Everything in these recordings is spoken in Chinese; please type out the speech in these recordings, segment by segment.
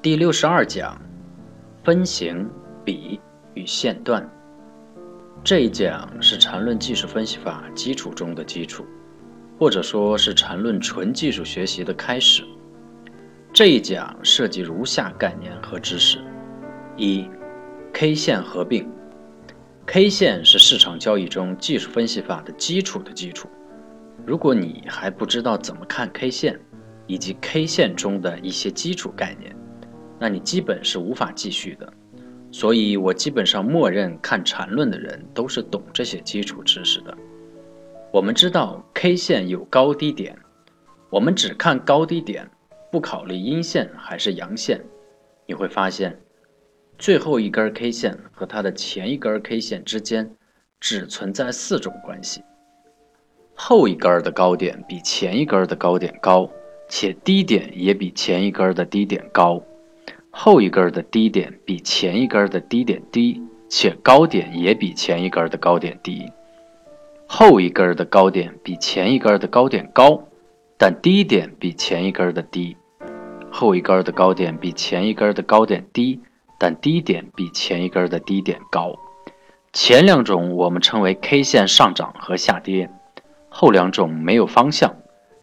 第六十二讲：分形、比与线段。这一讲是缠论技术分析法基础中的基础，或者说是缠论纯技术学习的开始。这一讲涉及如下概念和知识：一、K 线合并。K 线是市场交易中技术分析法的基础的基础。如果你还不知道怎么看 K 线，以及 K 线中的一些基础概念，那你基本是无法继续的，所以我基本上默认看缠论的人都是懂这些基础知识的。我们知道 K 线有高低点，我们只看高低点，不考虑阴线还是阳线，你会发现，最后一根 K 线和它的前一根 K 线之间只存在四种关系：后一根的高点比前一根的高点高，且低点也比前一根的低点高。后一根的低点比前一根的低点低，且高点也比前一根的高点低。后一根的高点比前一根的高点高，但低点比前一根的低。后一根的高点比前一根的高点低，但低点比前一根的低点高。前两种我们称为 K 线上涨和下跌，后两种没有方向，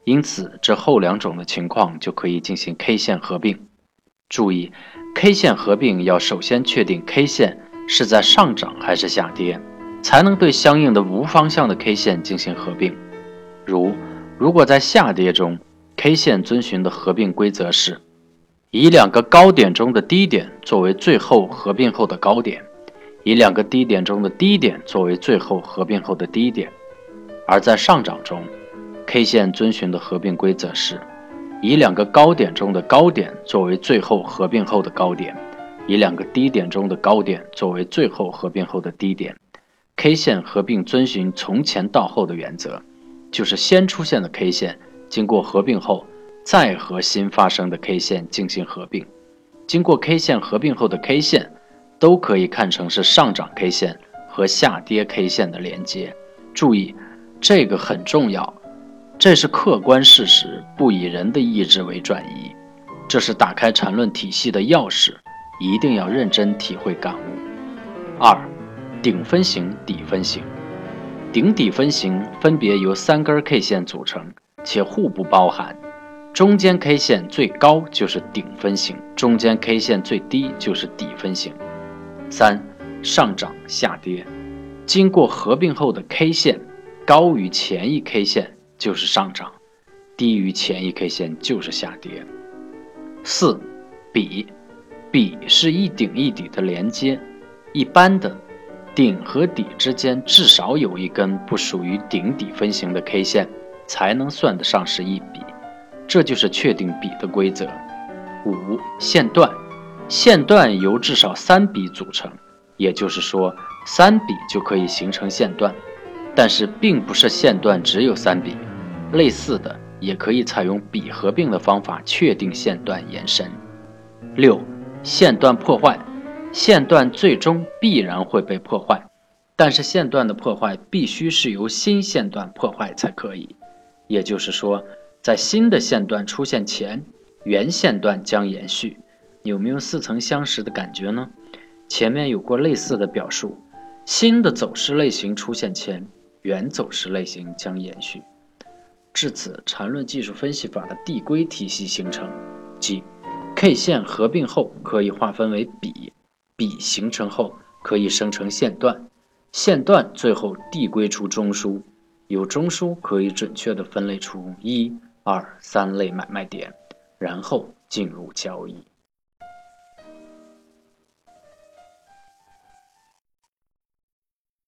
因此这后两种的情况就可以进行 K 线合并。注意，K 线合并要首先确定 K 线是在上涨还是下跌，才能对相应的无方向的 K 线进行合并。如如果在下跌中，K 线遵循的合并规则是，以两个高点中的低点作为最后合并后的高点，以两个低点中的低点作为最后合并后的低点；而在上涨中，K 线遵循的合并规则是。以两个高点中的高点作为最后合并后的高点，以两个低点中的高点作为最后合并后的低点。K 线合并遵循从前到后的原则，就是先出现的 K 线经过合并后，再和新发生的 K 线进行合并。经过 K 线合并后的 K 线，都可以看成是上涨 K 线和下跌 K 线的连接。注意，这个很重要。这是客观事实，不以人的意志为转移。这是打开缠论体系的钥匙，一定要认真体会感悟。二，顶分型、底分型。顶底分型分别由三根 K 线组成，且互不包含。中间 K 线最高就是顶分型，中间 K 线最低就是底分型。三，上涨、下跌。经过合并后的 K 线高于前一 K 线。就是上涨，低于前一 K 线就是下跌。四，比，比是一顶一底的连接，一般的顶和底之间至少有一根不属于顶底分型的 K 线，才能算得上是一笔，这就是确定比的规则。五，线段，线段由至少三笔组成，也就是说三笔就可以形成线段。但是并不是线段只有三笔，类似的也可以采用比合并的方法确定线段延伸。六，线段破坏，线段最终必然会被破坏，但是线段的破坏必须是由新线段破坏才可以。也就是说，在新的线段出现前，原线段将延续。有没有似曾相识的感觉呢？前面有过类似的表述，新的走势类型出现前。原走势类型将延续，至此，缠论技术分析法的递归体系形成，即 K 线合并后可以划分为笔，笔形成后可以生成线段，线段最后递归出中枢，有中枢可以准确的分类出一、二、三类买卖点，然后进入交易。